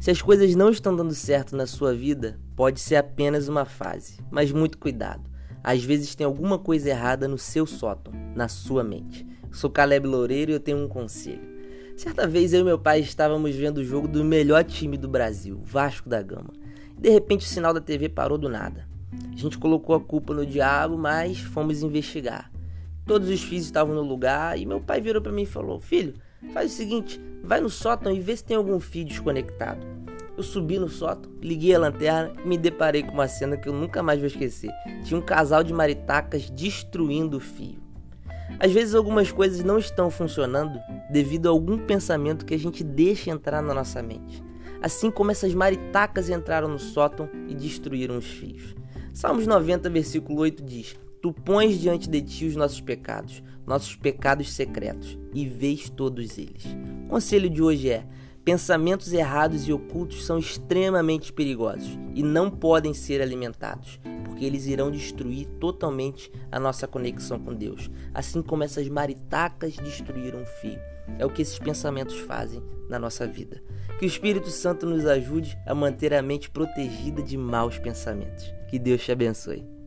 Se as coisas não estão dando certo na sua vida, pode ser apenas uma fase, mas muito cuidado. Às vezes tem alguma coisa errada no seu sótão, na sua mente. Sou Caleb Loureiro e eu tenho um conselho. Certa vez eu e meu pai estávamos vendo o jogo do melhor time do Brasil, Vasco da Gama. De repente o sinal da TV parou do nada. A gente colocou a culpa no diabo, mas fomos investigar. Todos os fios estavam no lugar e meu pai virou para mim e falou: Filho, faz o seguinte, vai no sótão e vê se tem algum fio desconectado. Eu subi no sótão, liguei a lanterna e me deparei com uma cena que eu nunca mais vou esquecer. Tinha um casal de maritacas destruindo o fio. Às vezes algumas coisas não estão funcionando devido a algum pensamento que a gente deixa entrar na nossa mente. Assim como essas maritacas entraram no sótão e destruíram os fios. Salmos 90, versículo 8 diz: Tu pões diante de ti os nossos pecados, nossos pecados secretos, e vês todos eles. O conselho de hoje é: pensamentos errados e ocultos são extremamente perigosos e não podem ser alimentados, porque eles irão destruir totalmente a nossa conexão com Deus, assim como essas maritacas destruíram o fio. É o que esses pensamentos fazem na nossa vida. Que o Espírito Santo nos ajude a manter a mente protegida de maus pensamentos. Que Deus te abençoe.